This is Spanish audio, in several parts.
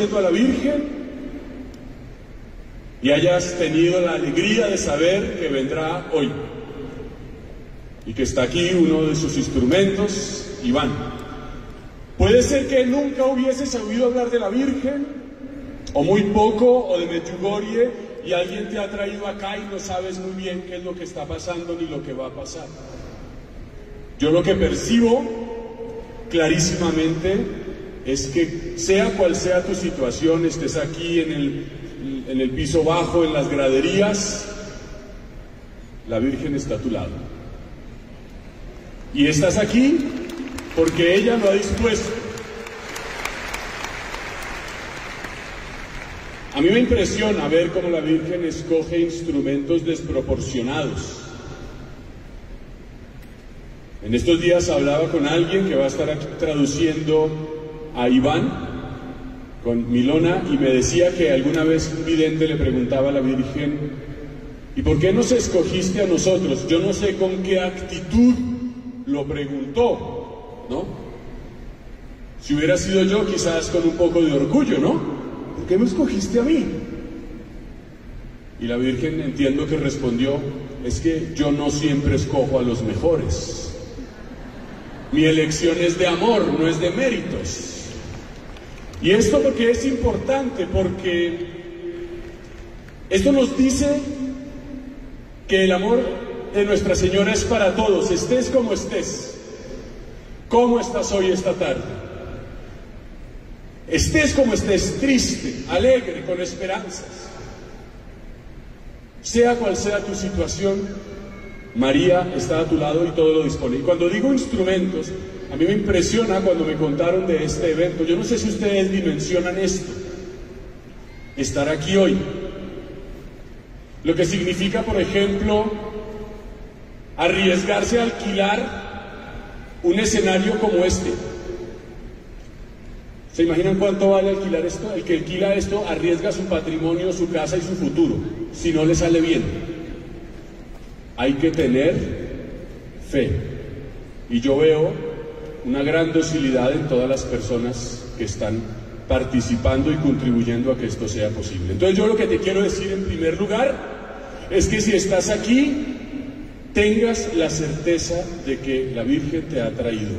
a la Virgen y hayas tenido la alegría de saber que vendrá hoy y que está aquí uno de sus instrumentos, Iván. Puede ser que nunca hubieses oído hablar de la Virgen, o muy poco, o de Medjugorje, y alguien te ha traído acá y no sabes muy bien qué es lo que está pasando ni lo que va a pasar. Yo lo que percibo clarísimamente es que sea cual sea tu situación, estés aquí en el, en el piso bajo, en las graderías, la Virgen está a tu lado. Y estás aquí porque ella lo ha dispuesto. A mí me impresiona ver cómo la Virgen escoge instrumentos desproporcionados. En estos días hablaba con alguien que va a estar traduciendo a Iván con Milona y me decía que alguna vez un vidente le preguntaba a la Virgen, ¿y por qué nos escogiste a nosotros? Yo no sé con qué actitud lo preguntó, ¿no? Si hubiera sido yo, quizás con un poco de orgullo, ¿no? ¿Por qué me escogiste a mí? Y la Virgen entiendo que respondió, es que yo no siempre escojo a los mejores. Mi elección es de amor, no es de méritos. Y esto porque es importante, porque esto nos dice que el amor de Nuestra Señora es para todos, estés como estés. ¿Cómo estás hoy esta tarde? Estés como estés, triste, alegre, con esperanzas. Sea cual sea tu situación, María está a tu lado y todo lo dispone. Y cuando digo instrumentos, a mí me impresiona cuando me contaron de este evento. Yo no sé si ustedes dimensionan esto. Estar aquí hoy. Lo que significa, por ejemplo, arriesgarse a alquilar un escenario como este. ¿Se imaginan cuánto vale alquilar esto? El que alquila esto arriesga su patrimonio, su casa y su futuro, si no le sale bien. Hay que tener fe. Y yo veo una gran docilidad en todas las personas que están participando y contribuyendo a que esto sea posible. Entonces yo lo que te quiero decir en primer lugar es que si estás aquí tengas la certeza de que la Virgen te ha traído.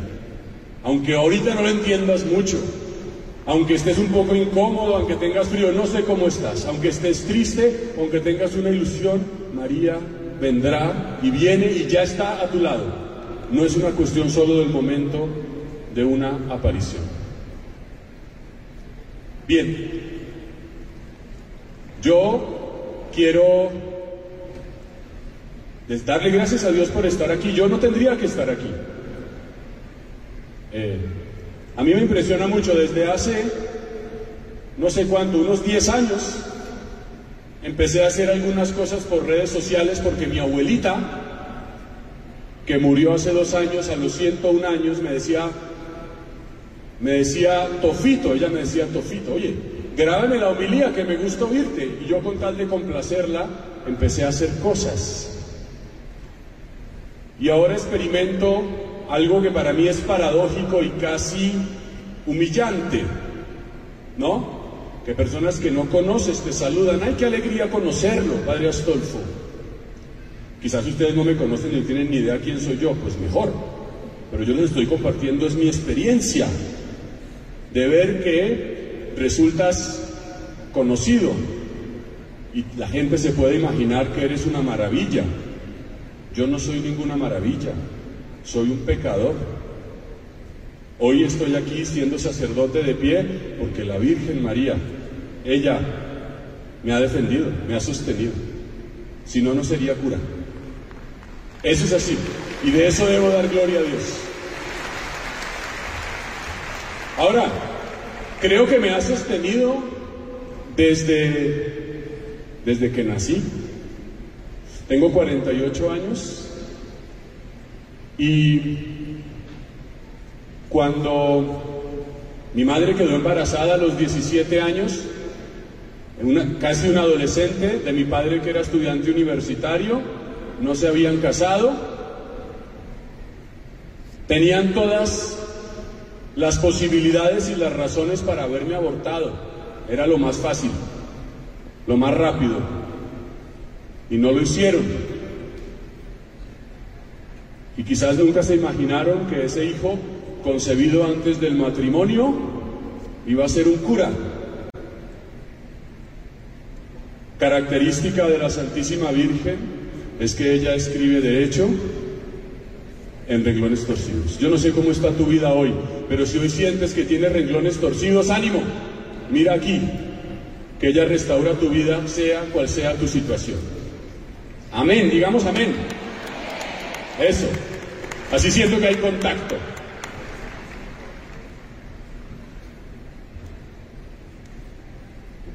Aunque ahorita no lo entiendas mucho, aunque estés un poco incómodo, aunque tengas frío, no sé cómo estás, aunque estés triste, aunque tengas una ilusión, María vendrá y viene y ya está a tu lado. No es una cuestión solo del momento de una aparición. Bien, yo quiero es darle gracias a Dios por estar aquí. Yo no tendría que estar aquí. Eh, a mí me impresiona mucho desde hace, no sé cuánto, unos 10 años, empecé a hacer algunas cosas por redes sociales porque mi abuelita, que murió hace dos años, a los 101 años, me decía, me decía Tofito, ella me decía Tofito, oye, grábame la homilía que me gusta oírte. Y yo con tal de complacerla, empecé a hacer cosas. Y ahora experimento algo que para mí es paradójico y casi humillante, ¿no? Que personas que no conoces te saludan. ¡Ay, qué alegría conocerlo, Padre Astolfo! Quizás ustedes no me conocen ni tienen ni idea quién soy yo, pues mejor. Pero yo les estoy compartiendo es mi experiencia de ver que resultas conocido y la gente se puede imaginar que eres una maravilla yo no soy ninguna maravilla, soy un pecador. Hoy estoy aquí siendo sacerdote de pie porque la Virgen María, ella me ha defendido, me ha sostenido. Si no, no sería cura. Eso es así. Y de eso debo dar gloria a Dios. Ahora, creo que me ha sostenido desde, desde que nací. Tengo 48 años y cuando mi madre quedó embarazada a los 17 años, casi un adolescente, de mi padre que era estudiante universitario, no se habían casado, tenían todas las posibilidades y las razones para haberme abortado. era lo más fácil, lo más rápido, y no lo hicieron. Y quizás nunca se imaginaron que ese hijo, concebido antes del matrimonio, iba a ser un cura. Característica de la Santísima Virgen es que ella escribe derecho en renglones torcidos. Yo no sé cómo está tu vida hoy, pero si hoy sientes que tienes renglones torcidos, ánimo. Mira aquí, que ella restaura tu vida, sea cual sea tu situación. Amén, digamos amén. Eso. Así siento que hay contacto.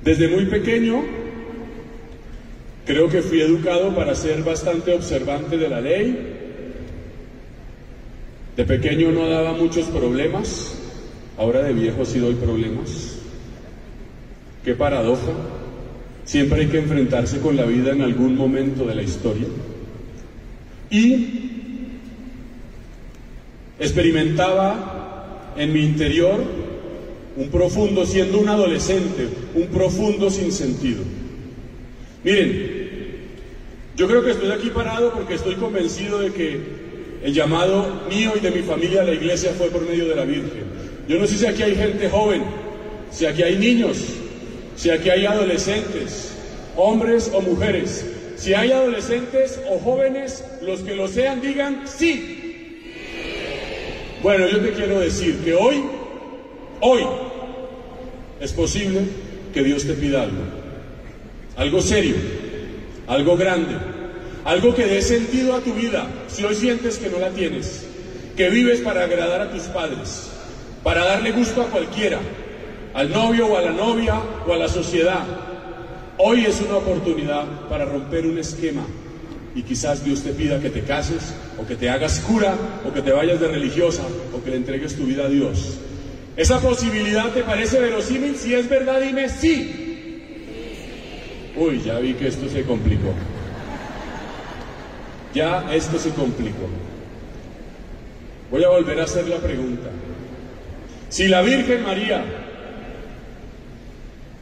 Desde muy pequeño creo que fui educado para ser bastante observante de la ley. De pequeño no daba muchos problemas, ahora de viejo sí doy problemas. Qué paradoja. Siempre hay que enfrentarse con la vida en algún momento de la historia. Y experimentaba en mi interior un profundo, siendo un adolescente, un profundo sinsentido. Miren, yo creo que estoy aquí parado porque estoy convencido de que el llamado mío y de mi familia a la iglesia fue por medio de la Virgen. Yo no sé si aquí hay gente joven, si aquí hay niños, si aquí hay adolescentes, hombres o mujeres. Si hay adolescentes o jóvenes, los que lo sean, digan sí. Bueno, yo te quiero decir que hoy, hoy, es posible que Dios te pida algo. Algo serio, algo grande, algo que dé sentido a tu vida si hoy sientes que no la tienes, que vives para agradar a tus padres, para darle gusto a cualquiera, al novio o a la novia o a la sociedad. Hoy es una oportunidad para romper un esquema y quizás Dios te pida que te cases o que te hagas cura o que te vayas de religiosa o que le entregues tu vida a Dios. ¿Esa posibilidad te parece verosímil? Si es verdad, dime sí. Uy, ya vi que esto se complicó. Ya esto se complicó. Voy a volver a hacer la pregunta. Si la Virgen María,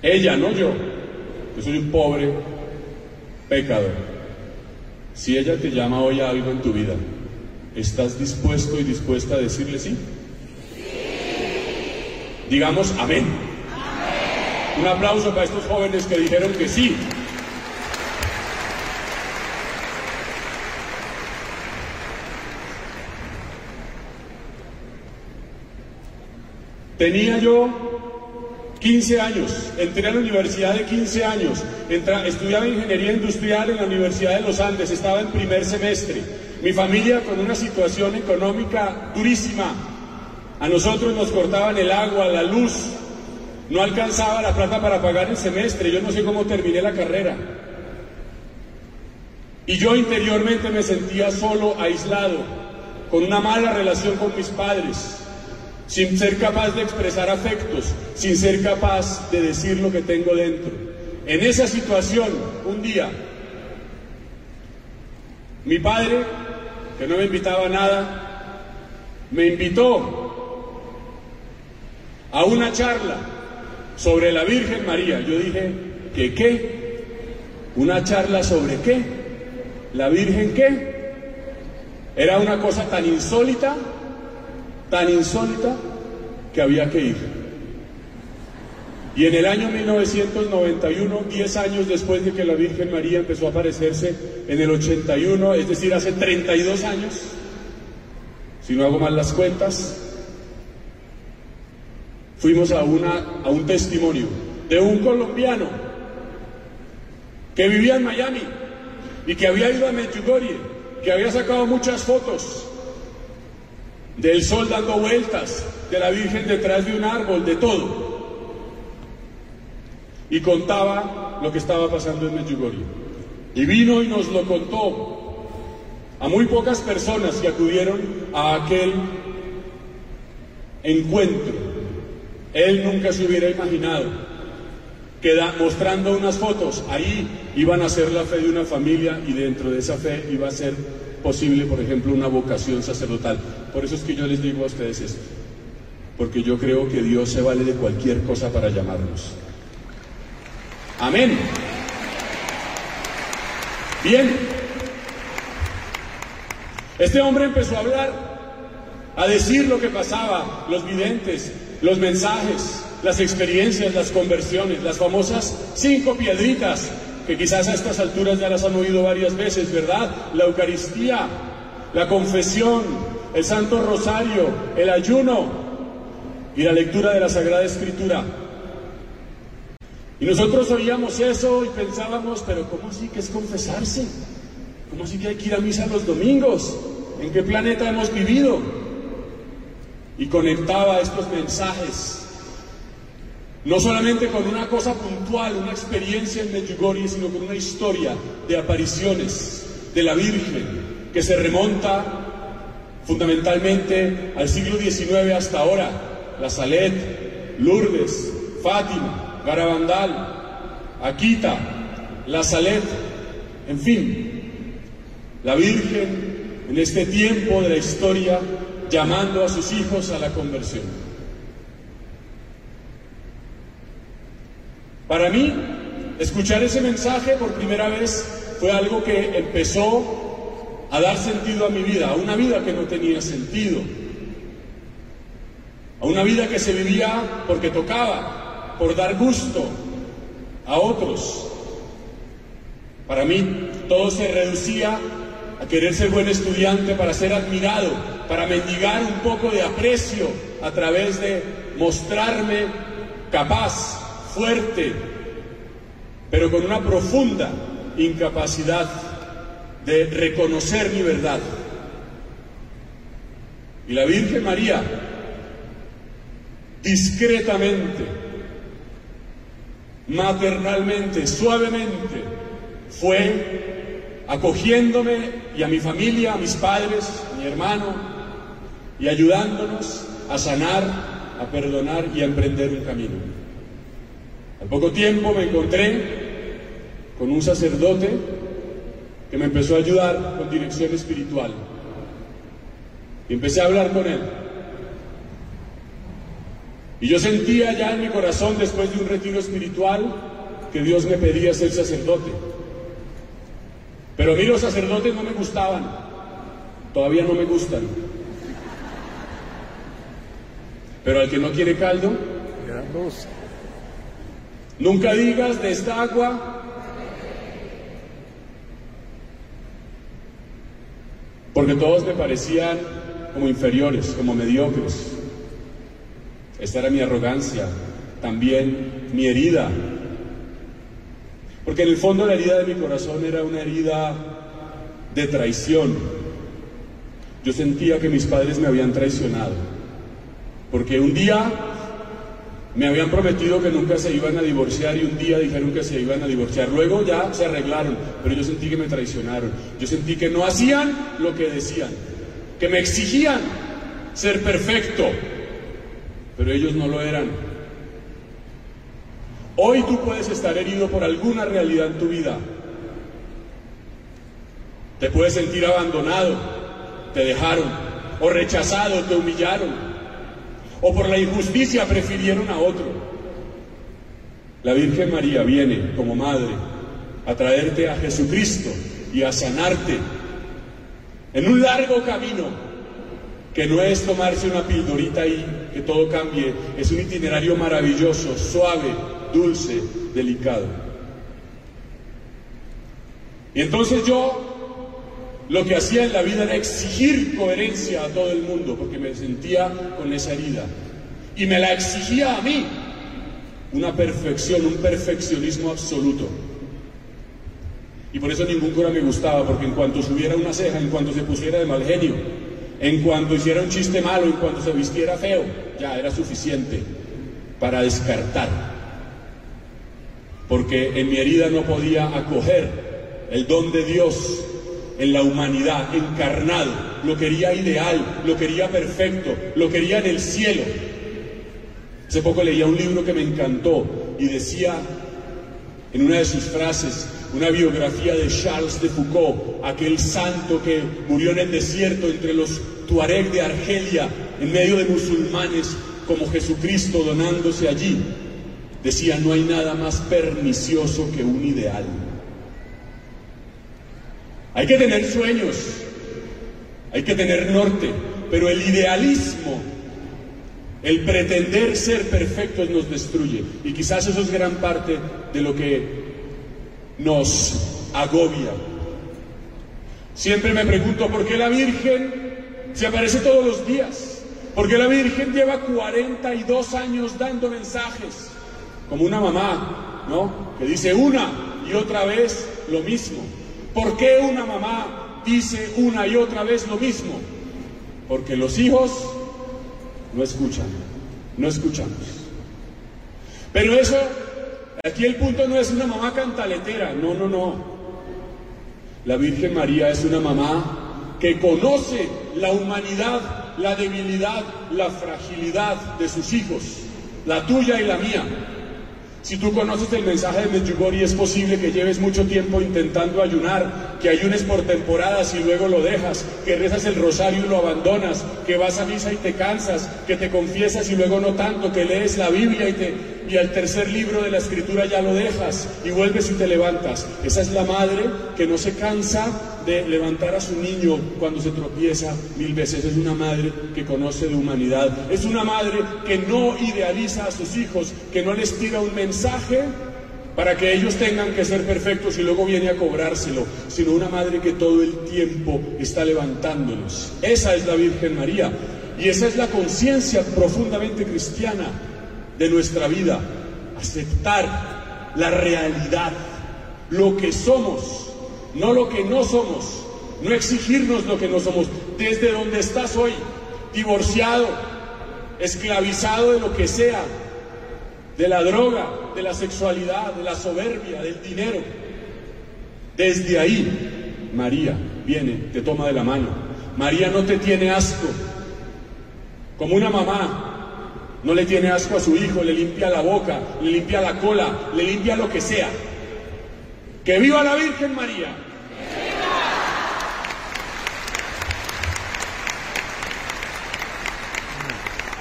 ella, no yo, que soy un pobre pecador, si ella te llama hoy a algo en tu vida, ¿estás dispuesto y dispuesta a decirle sí? Digamos amén. Un aplauso para estos jóvenes que dijeron que sí. Tenía yo 15 años, entré a la universidad de 15 años, estudiaba ingeniería industrial en la Universidad de los Andes, estaba en primer semestre. Mi familia con una situación económica durísima. A nosotros nos cortaban el agua, la luz, no alcanzaba la plata para pagar el semestre, yo no sé cómo terminé la carrera. Y yo interiormente me sentía solo, aislado, con una mala relación con mis padres, sin ser capaz de expresar afectos, sin ser capaz de decir lo que tengo dentro. En esa situación, un día, mi padre, que no me invitaba a nada, me invitó a una charla sobre la Virgen María. Yo dije, ¿qué qué? ¿Una charla sobre qué? ¿La Virgen qué? Era una cosa tan insólita, tan insólita, que había que ir. Y en el año 1991, 10 años después de que la Virgen María empezó a aparecerse, en el 81, es decir, hace 32 años, si no hago mal las cuentas, fuimos a, una, a un testimonio de un colombiano que vivía en Miami y que había ido a Medjugorje, que había sacado muchas fotos del sol dando vueltas, de la Virgen detrás de un árbol, de todo. Y contaba lo que estaba pasando en Medjugorje. Y vino y nos lo contó a muy pocas personas que acudieron a aquel encuentro él nunca se hubiera imaginado que mostrando unas fotos, ahí iban a ser la fe de una familia y dentro de esa fe iba a ser posible, por ejemplo, una vocación sacerdotal. Por eso es que yo les digo a ustedes esto, porque yo creo que Dios se vale de cualquier cosa para llamarnos. Amén. Bien. Este hombre empezó a hablar, a decir lo que pasaba, los videntes, los mensajes, las experiencias, las conversiones, las famosas cinco piedritas, que quizás a estas alturas ya las han oído varias veces, ¿verdad? La Eucaristía, la confesión, el Santo Rosario, el ayuno y la lectura de la Sagrada Escritura. Y nosotros oíamos eso y pensábamos, pero ¿cómo así que es confesarse? ¿Cómo así que hay que ir a misa los domingos? ¿En qué planeta hemos vivido? Y conectaba estos mensajes no solamente con una cosa puntual, una experiencia en Medjugorje, sino con una historia de apariciones de la Virgen que se remonta fundamentalmente al siglo XIX hasta ahora. La Salet, Lourdes, Fátima, Garabandal, Akita, La Salet, en fin, la Virgen en este tiempo de la historia llamando a sus hijos a la conversión. Para mí, escuchar ese mensaje por primera vez fue algo que empezó a dar sentido a mi vida, a una vida que no tenía sentido, a una vida que se vivía porque tocaba, por dar gusto a otros. Para mí todo se reducía a querer ser buen estudiante para ser admirado, para mendigar un poco de aprecio a través de mostrarme capaz, fuerte, pero con una profunda incapacidad de reconocer mi verdad. Y la Virgen María, discretamente, maternalmente, suavemente, fue acogiéndome y a mi familia, a mis padres, a mi hermano, y ayudándonos a sanar, a perdonar y a emprender un camino. Al poco tiempo me encontré con un sacerdote que me empezó a ayudar con dirección espiritual. Y empecé a hablar con él. Y yo sentía ya en mi corazón, después de un retiro espiritual, que Dios me pedía ser sacerdote. Pero a mí los sacerdotes no me gustaban. Todavía no me gustan. Pero al que no quiere caldo, Nunca digas de esta agua. Porque todos me parecían como inferiores, como mediocres. Esta era mi arrogancia, también mi herida. Porque en el fondo la herida de mi corazón era una herida de traición. Yo sentía que mis padres me habían traicionado. Porque un día me habían prometido que nunca se iban a divorciar y un día dijeron que se iban a divorciar. Luego ya se arreglaron, pero yo sentí que me traicionaron. Yo sentí que no hacían lo que decían, que me exigían ser perfecto, pero ellos no lo eran. Hoy tú puedes estar herido por alguna realidad en tu vida. Te puedes sentir abandonado, te dejaron, o rechazado, te humillaron, o por la injusticia prefirieron a otro. La Virgen María viene como madre a traerte a Jesucristo y a sanarte en un largo camino que no es tomarse una pildorita y que todo cambie, es un itinerario maravilloso, suave, dulce, delicado. Y entonces yo lo que hacía en la vida era exigir coherencia a todo el mundo, porque me sentía con esa herida. Y me la exigía a mí. Una perfección, un perfeccionismo absoluto. Y por eso ningún cura me gustaba, porque en cuanto subiera una ceja, en cuanto se pusiera de mal genio, en cuanto hiciera un chiste malo, en cuanto se vistiera feo, ya era suficiente para descartar. Porque en mi herida no podía acoger el don de Dios en la humanidad, encarnado, lo quería ideal, lo quería perfecto, lo quería en el cielo. Hace poco leía un libro que me encantó y decía en una de sus frases, una biografía de Charles de Foucault, aquel santo que murió en el desierto entre los Tuareg de Argelia, en medio de musulmanes, como Jesucristo donándose allí. decía, no hay nada más pernicioso que un ideal. Hay que tener sueños, hay que tener norte, pero el idealismo, el pretender ser perfectos nos destruye. Y quizás eso es gran parte de lo que nos agobia. Siempre me pregunto por qué la Virgen se aparece todos los días. Porque la Virgen lleva 42 años dando mensajes, como una mamá, ¿no? Que dice una y otra vez lo mismo. ¿Por qué una mamá dice una y otra vez lo mismo? Porque los hijos no escuchan, no escuchamos. Pero eso, aquí el punto no es una mamá cantaletera, no, no, no. La Virgen María es una mamá que conoce la humanidad la debilidad, la fragilidad de sus hijos, la tuya y la mía. Si tú conoces el mensaje de Medjugorje, es posible que lleves mucho tiempo intentando ayunar, que ayunes por temporadas y luego lo dejas, que rezas el rosario y lo abandonas, que vas a misa y te cansas, que te confiesas y luego no tanto, que lees la Biblia y, te, y al tercer libro de la escritura ya lo dejas y vuelves y te levantas. Esa es la madre que no se cansa de levantar a su niño cuando se tropieza mil veces. Es una madre que conoce de humanidad. Es una madre que no idealiza a sus hijos, que no les tira un mensaje para que ellos tengan que ser perfectos y luego viene a cobrárselo, sino una madre que todo el tiempo está levantándonos. Esa es la Virgen María y esa es la conciencia profundamente cristiana de nuestra vida. Aceptar la realidad, lo que somos no lo que no somos, no exigirnos lo que no somos. Desde donde estás hoy, divorciado, esclavizado de lo que sea, de la droga, de la sexualidad, de la soberbia, del dinero. Desde ahí, María viene, te toma de la mano. María no te tiene asco, como una mamá. No le tiene asco a su hijo, le limpia la boca, le limpia la cola, le limpia lo que sea. ¡Que viva la Virgen María!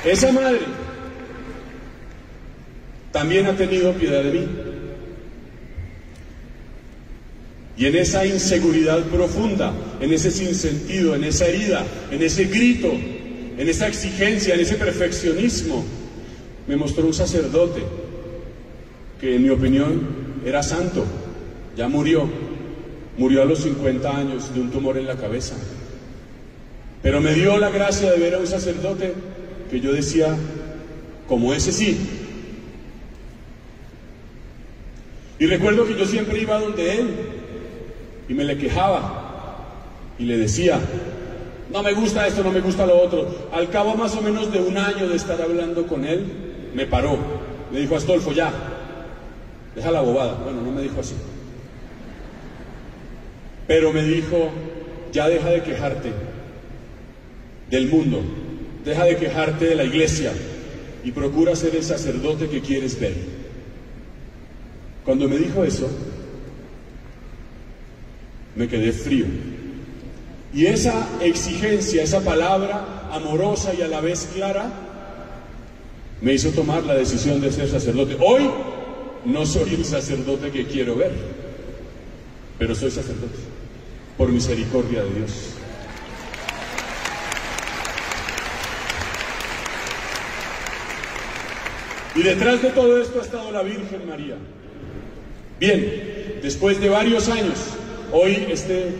Esa madre también ha tenido piedad de mí. Y en esa inseguridad profunda, en ese sinsentido, en esa herida, en ese grito, en esa exigencia, en ese perfeccionismo, me mostró un sacerdote que en mi opinión era santo, ya murió, murió a los 50 años de un tumor en la cabeza. Pero me dio la gracia de ver a un sacerdote que yo decía, como ese sí. Y recuerdo que yo siempre iba donde él y me le quejaba y le decía, no me gusta esto, no me gusta lo otro. Al cabo más o menos de un año de estar hablando con él, me paró. Me dijo, Astolfo, ya, deja la bobada. Bueno, no me dijo así. Pero me dijo, ya deja de quejarte del mundo, deja de quejarte de la iglesia y procura ser el sacerdote que quieres ver. Cuando me dijo eso, me quedé frío. Y esa exigencia, esa palabra amorosa y a la vez clara, me hizo tomar la decisión de ser sacerdote. Hoy no soy el sacerdote que quiero ver, pero soy sacerdote, por misericordia de Dios. Y detrás de todo esto ha estado la Virgen María. Bien, después de varios años, hoy este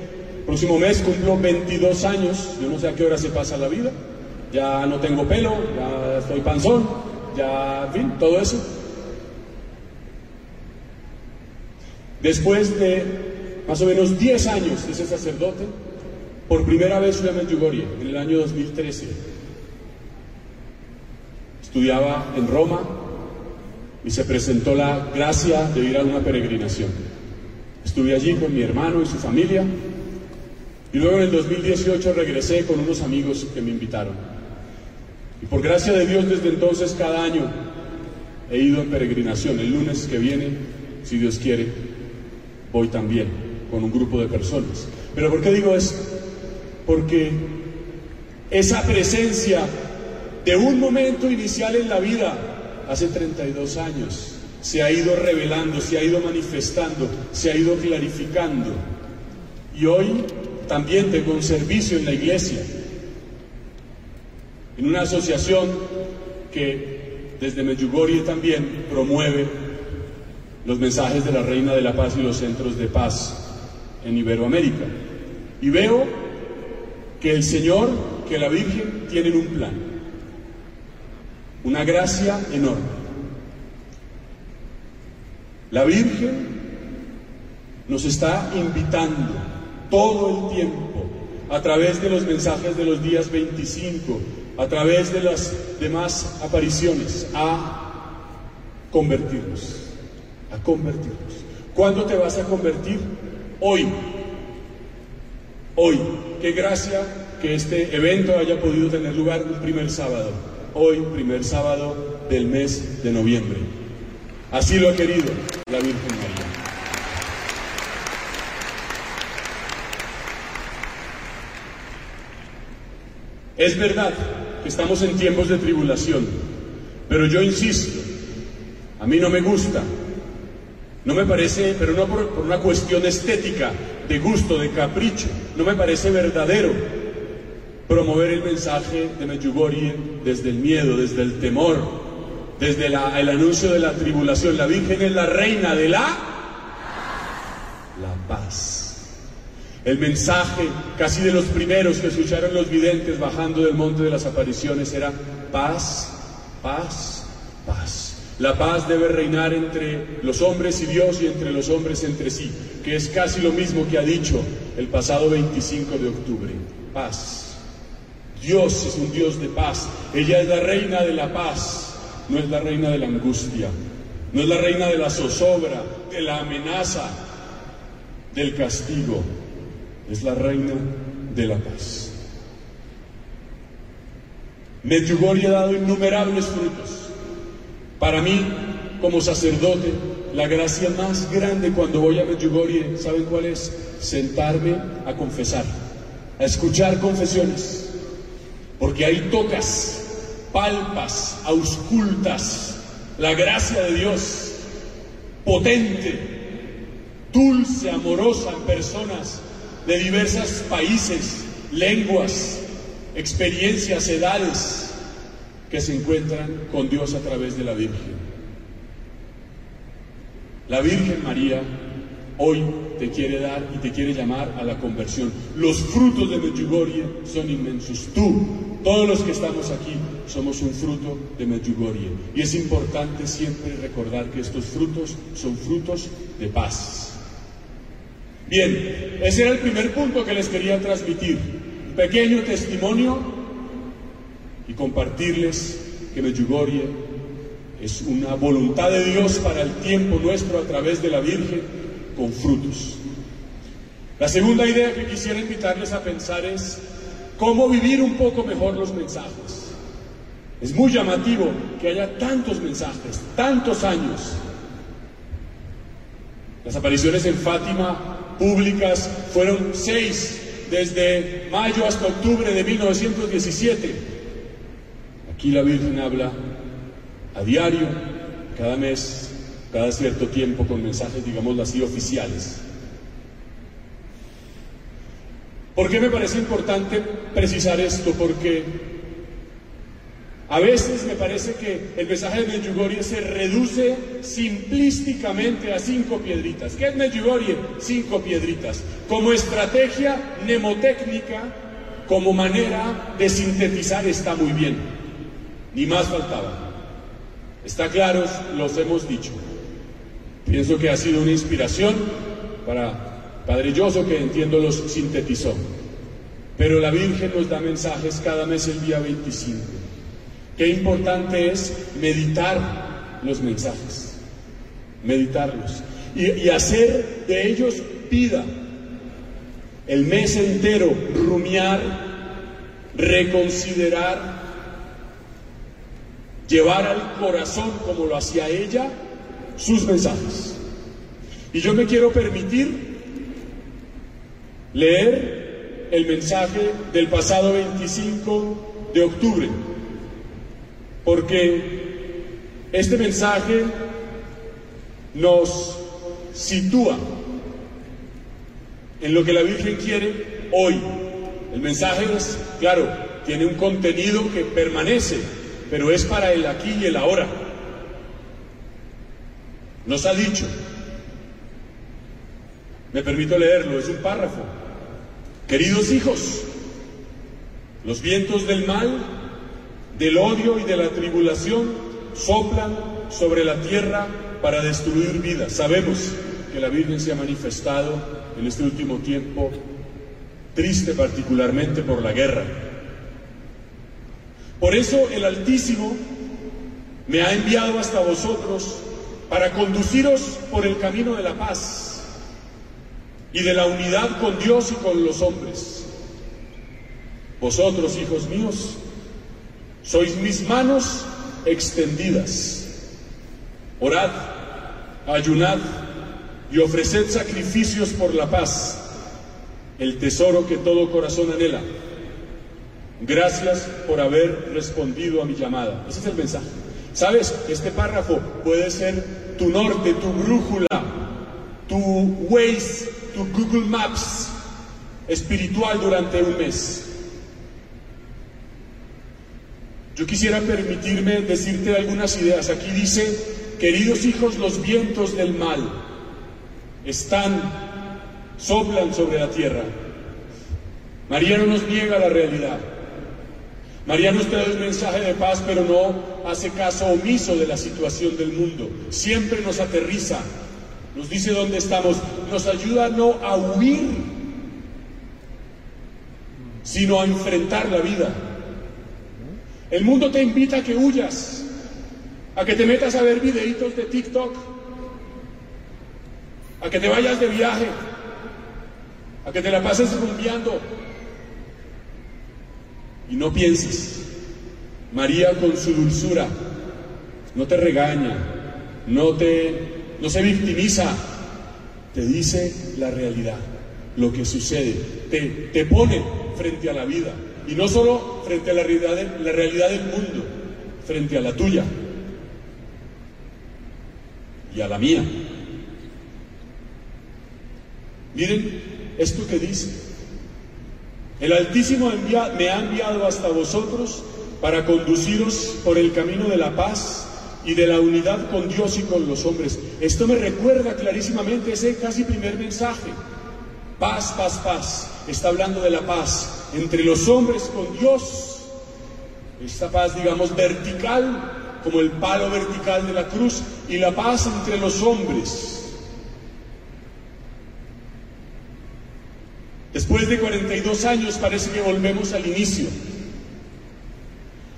próximo mes cumplo 22 años, yo no sé a qué hora se pasa la vida, ya no tengo pelo, ya estoy panzón, ya, en fin, todo eso. Después de más o menos 10 años de ser sacerdote, por primera vez fui a Medjugorje, en el año 2013. Estudiaba en Roma, y se presentó la gracia de ir a una peregrinación. Estuve allí con mi hermano y su familia y luego en el 2018 regresé con unos amigos que me invitaron. Y por gracia de Dios desde entonces cada año he ido en peregrinación. El lunes que viene, si Dios quiere, voy también con un grupo de personas. Pero ¿por qué digo esto? Porque esa presencia de un momento inicial en la vida hace 32 años, se ha ido revelando, se ha ido manifestando, se ha ido clarificando. Y hoy también tengo un servicio en la iglesia, en una asociación que desde Medjugorje también promueve los mensajes de la Reina de la Paz y los centros de paz en Iberoamérica. Y veo que el Señor, que la Virgen tienen un plan, una gracia enorme. La Virgen nos está invitando todo el tiempo a través de los mensajes de los días 25, a través de las demás apariciones, a convertirnos, a convertirnos. ¿Cuándo te vas a convertir? Hoy. Hoy. Qué gracia que este evento haya podido tener lugar un primer sábado. Hoy, primer sábado del mes de noviembre. Así lo ha querido la Virgen María. Es verdad que estamos en tiempos de tribulación, pero yo insisto, a mí no me gusta, no me parece, pero no por, una cuestión estética, de gusto, de capricho, no me parece verdadero promover el mensaje de Medjugorje desde el miedo, desde el temor, desde el anuncio de la tribulación. La Virgen es la reina de la, la paz. El mensaje casi de los primeros que escucharon los videntes bajando del monte de las apariciones era paz, paz, paz. La paz debe reinar entre los hombres y Dios y entre los hombres entre sí, que es casi lo mismo que ha dicho el pasado 25 de octubre. Paz. Dios es un Dios de paz. Ella es la reina de la paz, no es la reina de la angustia, no es la reina de la zozobra, de la amenaza, del castigo. Es la reina de la paz. Medjugorje ha dado innumerables frutos. Para mí, como sacerdote, la gracia más grande cuando voy a Medjugorje, ¿saben cuál es? Sentarme a confesar, a escuchar confesiones, porque ahí tocas, palpas, auscultas la gracia de Dios, potente, dulce, amorosa en personas de diversos países, lenguas, experiencias, edades que se encuentran con Dios a través de la Virgen. La Virgen María hoy te quiere dar y te quiere llamar a la conversión. Los frutos de Medjugorje son inmensos. Tú, todos los que estamos aquí, somos un fruto de Medjugorje. Y es importante siempre recordar que estos frutos son frutos de paz. Bien, ese era el primer punto que les quería transmitir. Pequeño testimonio y compartirles que Medjugorje es una voluntad de Dios para el tiempo nuestro a través de la Virgen con frutos. La segunda idea que quisiera invitarles a pensar es cómo vivir un poco mejor los mensajes. Es muy llamativo que haya tantos mensajes, tantos años. Las apariciones en Fátima públicas fueron seis desde mayo hasta octubre de 1917. Aquí la Virgen habla a diario, cada mes, cada cierto tiempo, con mensajes, digámoslo así, oficiales. ¿Por qué me parece importante precisar esto? Porque a veces me parece que el mensaje de Medjugorje se reduce simplísticamente a cinco piedritas. ¿Qué es Medjugorje? Cinco piedritas. Como estrategia mnemotécnica, como manera de sintetizar está muy bien ni más faltaba. Está claro, los hemos dicho. Pienso que ha sido una inspiración para Padre Yoso, que entiendo los sintetizó. Pero la Virgen nos da mensajes cada mes el día 25. Qué importante es meditar los mensajes, meditarlos y, y hacer de ellos vida. El mes entero, rumiar, reconsiderar, llevar al corazón, como lo hacía ella, sus mensajes. Y yo me quiero permitir leer el mensaje del pasado 25 de octubre, porque este mensaje nos sitúa en lo que la Virgen quiere hoy. El mensaje es, claro, tiene un contenido que permanece, pero es para el aquí y el ahora. Nos ha dicho, me permito leerlo, es un párrafo, queridos hijos, los vientos del mal, del odio y de la tribulación soplan sobre la tierra para destruir vidas. Sabemos que la Virgen se ha manifestado en este último tiempo triste particularmente por la guerra. Por eso el Altísimo me ha enviado hasta vosotros para conduciros por el camino de la paz y de la unidad con Dios y con los hombres. Vosotros, hijos míos, sois mis manos extendidas. Orad, ayunad y ofreced sacrificios por la paz, el tesoro que todo corazón anhela. Gracias por haber respondido a mi llamada. Ese es el mensaje. ¿Sabes? Este párrafo puede ser tu norte, tu brújula, tu Waze, tu Google Maps espiritual durante un mes. Yo quisiera permitirme decirte algunas ideas. Aquí dice, queridos hijos, los vientos del mal están, soplan sobre la tierra. María no nos niega la realidad. María nos trae un mensaje de paz, pero no hace caso omiso de la situación del mundo. Siempre nos aterriza, nos dice dónde estamos, nos ayuda no a huir, sino a enfrentar la vida. El mundo te invita a que huyas, a que te metas a ver videitos de TikTok, a que te vayas de viaje, a que te la pases rumbeando, y no pienses. María con su dulzura no te regaña, no te no se victimiza, te dice la realidad, lo que sucede, te, te pone frente a la vida y no solo frente a la realidad, la realidad del mundo, frente a la tuya y a la mía. Miren esto que dice. El Altísimo me ha enviado hasta vosotros para conduciros por el camino de la paz y de la unidad con Dios y con los hombres. Esto me recuerda clarísimamente ese casi primer mensaje. Paz, paz, paz. Está hablando de la paz entre los hombres con Dios. Esta paz, digamos, vertical, como el palo vertical de la cruz, y la paz entre los hombres. Después de 42 años parece que volvemos al inicio,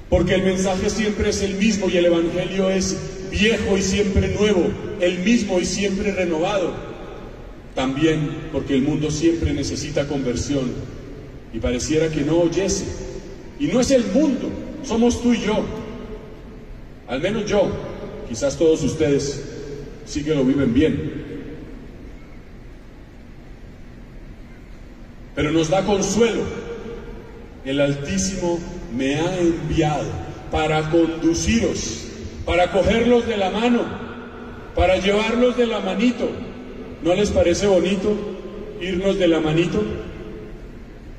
porque el mensaje siempre es el mismo y el Evangelio es viejo y siempre nuevo, el mismo y siempre renovado. También porque el mundo siempre necesita conversión y pareciera que no oyese. Y no es el mundo, somos tú y yo. Al menos yo, quizás todos ustedes sí que lo viven bien. Pero nos da consuelo. El Altísimo me ha enviado para conduciros, para cogerlos de la mano, para llevarlos de la manito. ¿No les parece bonito irnos de la manito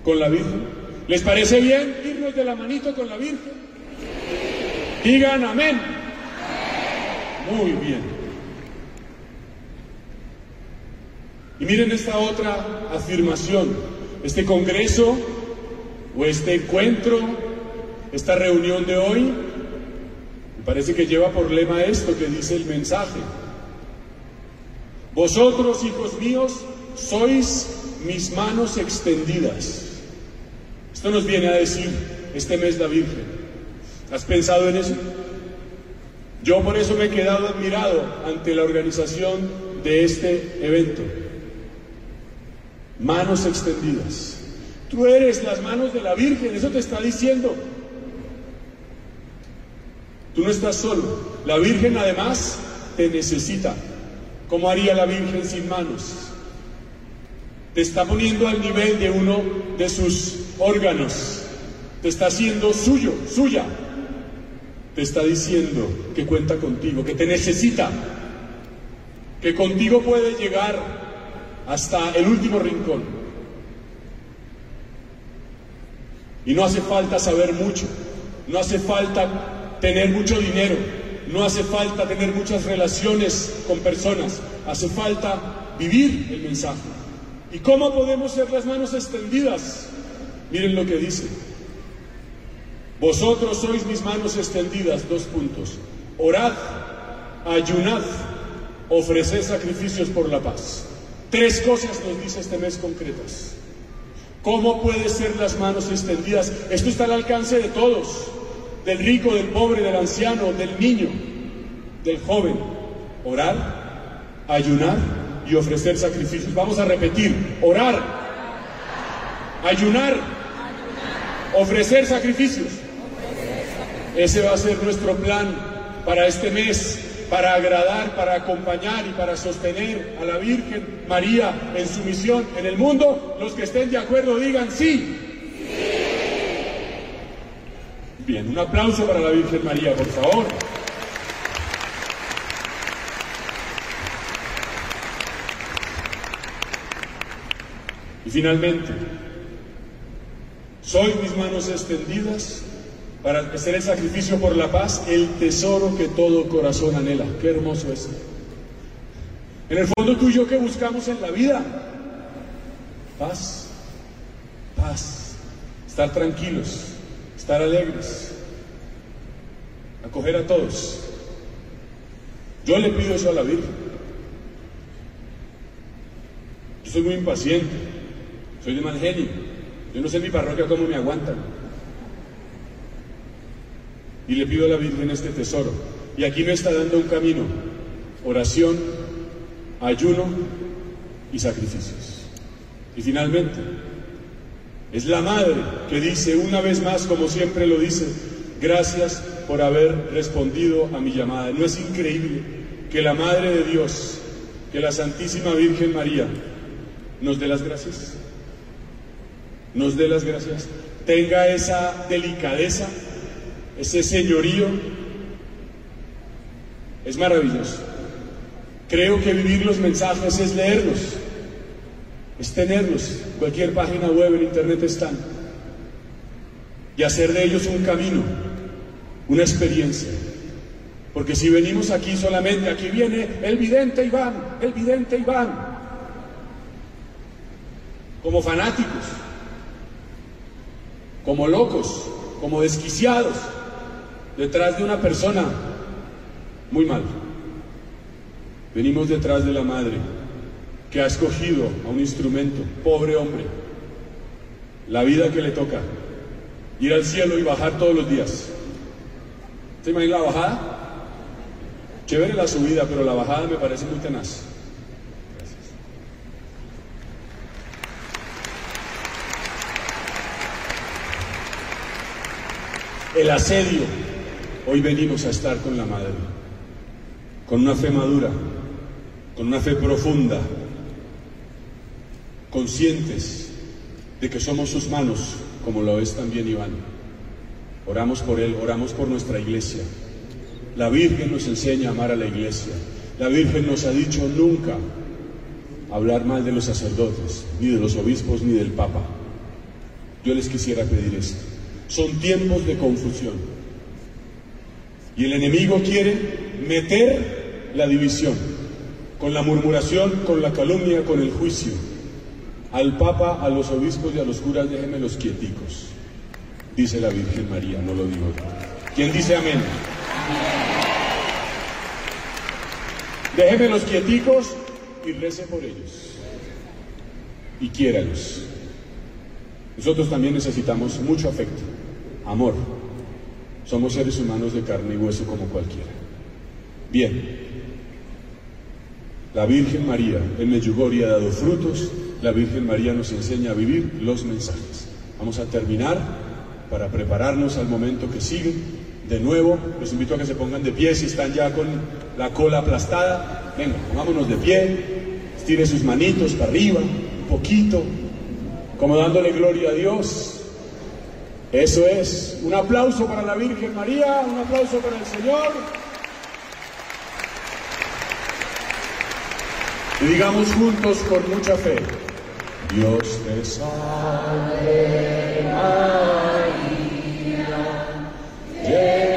con la Virgen? ¿Les parece bien irnos de la manito con la Virgen? Digan amén. Muy bien. Y miren esta otra afirmación este congreso o este encuentro, esta reunión de hoy, me parece que lleva por lema esto que dice el mensaje. Vosotros, hijos míos, sois mis manos extendidas. Esto nos viene a decir este mes la Virgen. ¿Has pensado en eso? Yo por eso me he quedado admirado ante la organización de este evento manos extendidas. Tú eres las manos de la Virgen, eso te está diciendo. Tú no estás solo. La Virgen además te necesita. ¿Cómo haría la Virgen sin manos? Te está poniendo al nivel de uno de sus órganos. Te está haciendo suyo, suya. Te está diciendo que cuenta contigo, que te necesita. que contigo puede llegar hasta el último rincón. Y no hace falta saber mucho, no hace falta tener mucho dinero, no hace falta tener muchas relaciones con personas, hace falta vivir el mensaje. ¿Y cómo podemos ser las manos extendidas? Miren lo que dice. Vosotros sois mis manos extendidas, dos puntos. Orad, ayunad, ofreced sacrificios por la paz. Tres cosas nos dice este mes concretas. ¿Cómo puede ser las manos extendidas? Esto está al alcance de todos, del rico, del pobre, del anciano, del niño, del joven. Orar, ayunar y ofrecer sacrificios. Vamos a repetir, orar, ayunar, ofrecer sacrificios. Ese va a ser nuestro plan para este mes para agradar, para acompañar y para sostener a la Virgen María en su misión en el mundo. Los que estén de acuerdo digan sí. Bien, un aplauso para la Virgen María, por favor. Y finalmente, soy mis manos extendidas para hacer el sacrificio por la paz, el tesoro que todo corazón anhela. Qué hermoso es. En el fondo tú y yo que buscamos en la vida, paz, paz, estar tranquilos, estar alegres, acoger a todos. Yo le pido eso a la Virgen. Yo soy muy impaciente, soy de mal genio. Yo no sé en mi parroquia cómo me aguantan y le pido a la Virgen este tesoro. Y aquí me está dando un camino, oración, ayuno y sacrificios. Y finalmente, es la madre que dice una vez más, como siempre lo dice, gracias por haber respondido a mi llamada. ¿No es increíble que la Madre de Dios, que la Santísima Virgen María, nos dé las gracias? Nos dé las gracias. Tenga esa delicadeza ese señorío, es maravilloso. Creo que vivir los mensajes es leerlos, es tenerlos. Cualquier página web en internet están. Y hacer de ellos un camino, una experiencia. Porque si venimos aquí solamente, aquí viene el vidente Iván, el vidente Iván, como fanáticos, como locos, como desquiciados, detrás de una persona muy mal. Venimos detrás de la madre que ha escogido a un instrumento, pobre hombre, la vida que le toca, ir al cielo y bajar todos los días. ¿Se imagina la bajada? Chévere la subida, pero la bajada me parece muy tenaz. El asedio Hoy venimos a estar con la Madre, con una fe madura, con una fe profunda, conscientes de que somos sus manos, como lo es también Iván. Oramos por él, oramos por nuestra iglesia. La Virgen nos enseña a amar a la iglesia. La Virgen nos ha dicho nunca hablar mal de los sacerdotes, ni de los obispos, ni del Papa. Yo les quisiera pedir esto. Son tiempos de confusión. Y el enemigo quiere meter la división, con la murmuración, con la calumnia, con el juicio. Al Papa, a los obispos y a los curas, déjenme los quieticos. Dice la Virgen María, no lo digo yo. ¿Quién dice amén? Déjenme los quieticos y rece por ellos. Y quiéralos. Nosotros también necesitamos mucho afecto, amor, somos seres humanos de carne y hueso como cualquiera. Bien, la Virgen María en Medjugorje ha dado frutos, la Virgen María nos enseña a vivir los mensajes. Vamos a terminar para prepararnos al momento que sigue. De nuevo, los invito a que se pongan de pie si están ya con la cola aplastada. Venga, pongámonos de pie, estire sus manitos para arriba, un poquito, como dándole gloria a Dios. Eso es. Un aplauso para la Virgen María, un aplauso para el Señor. Y digamos juntos con mucha fe, Dios te salve María,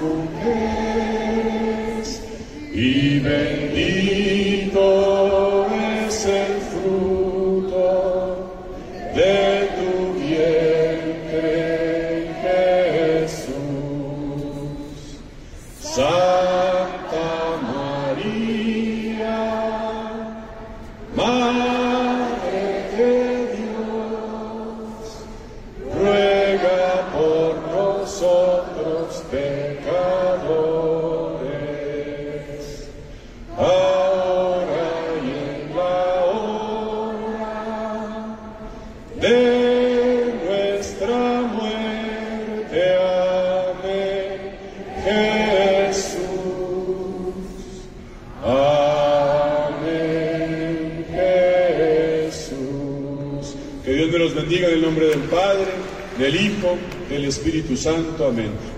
las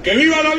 ¡Que viva la!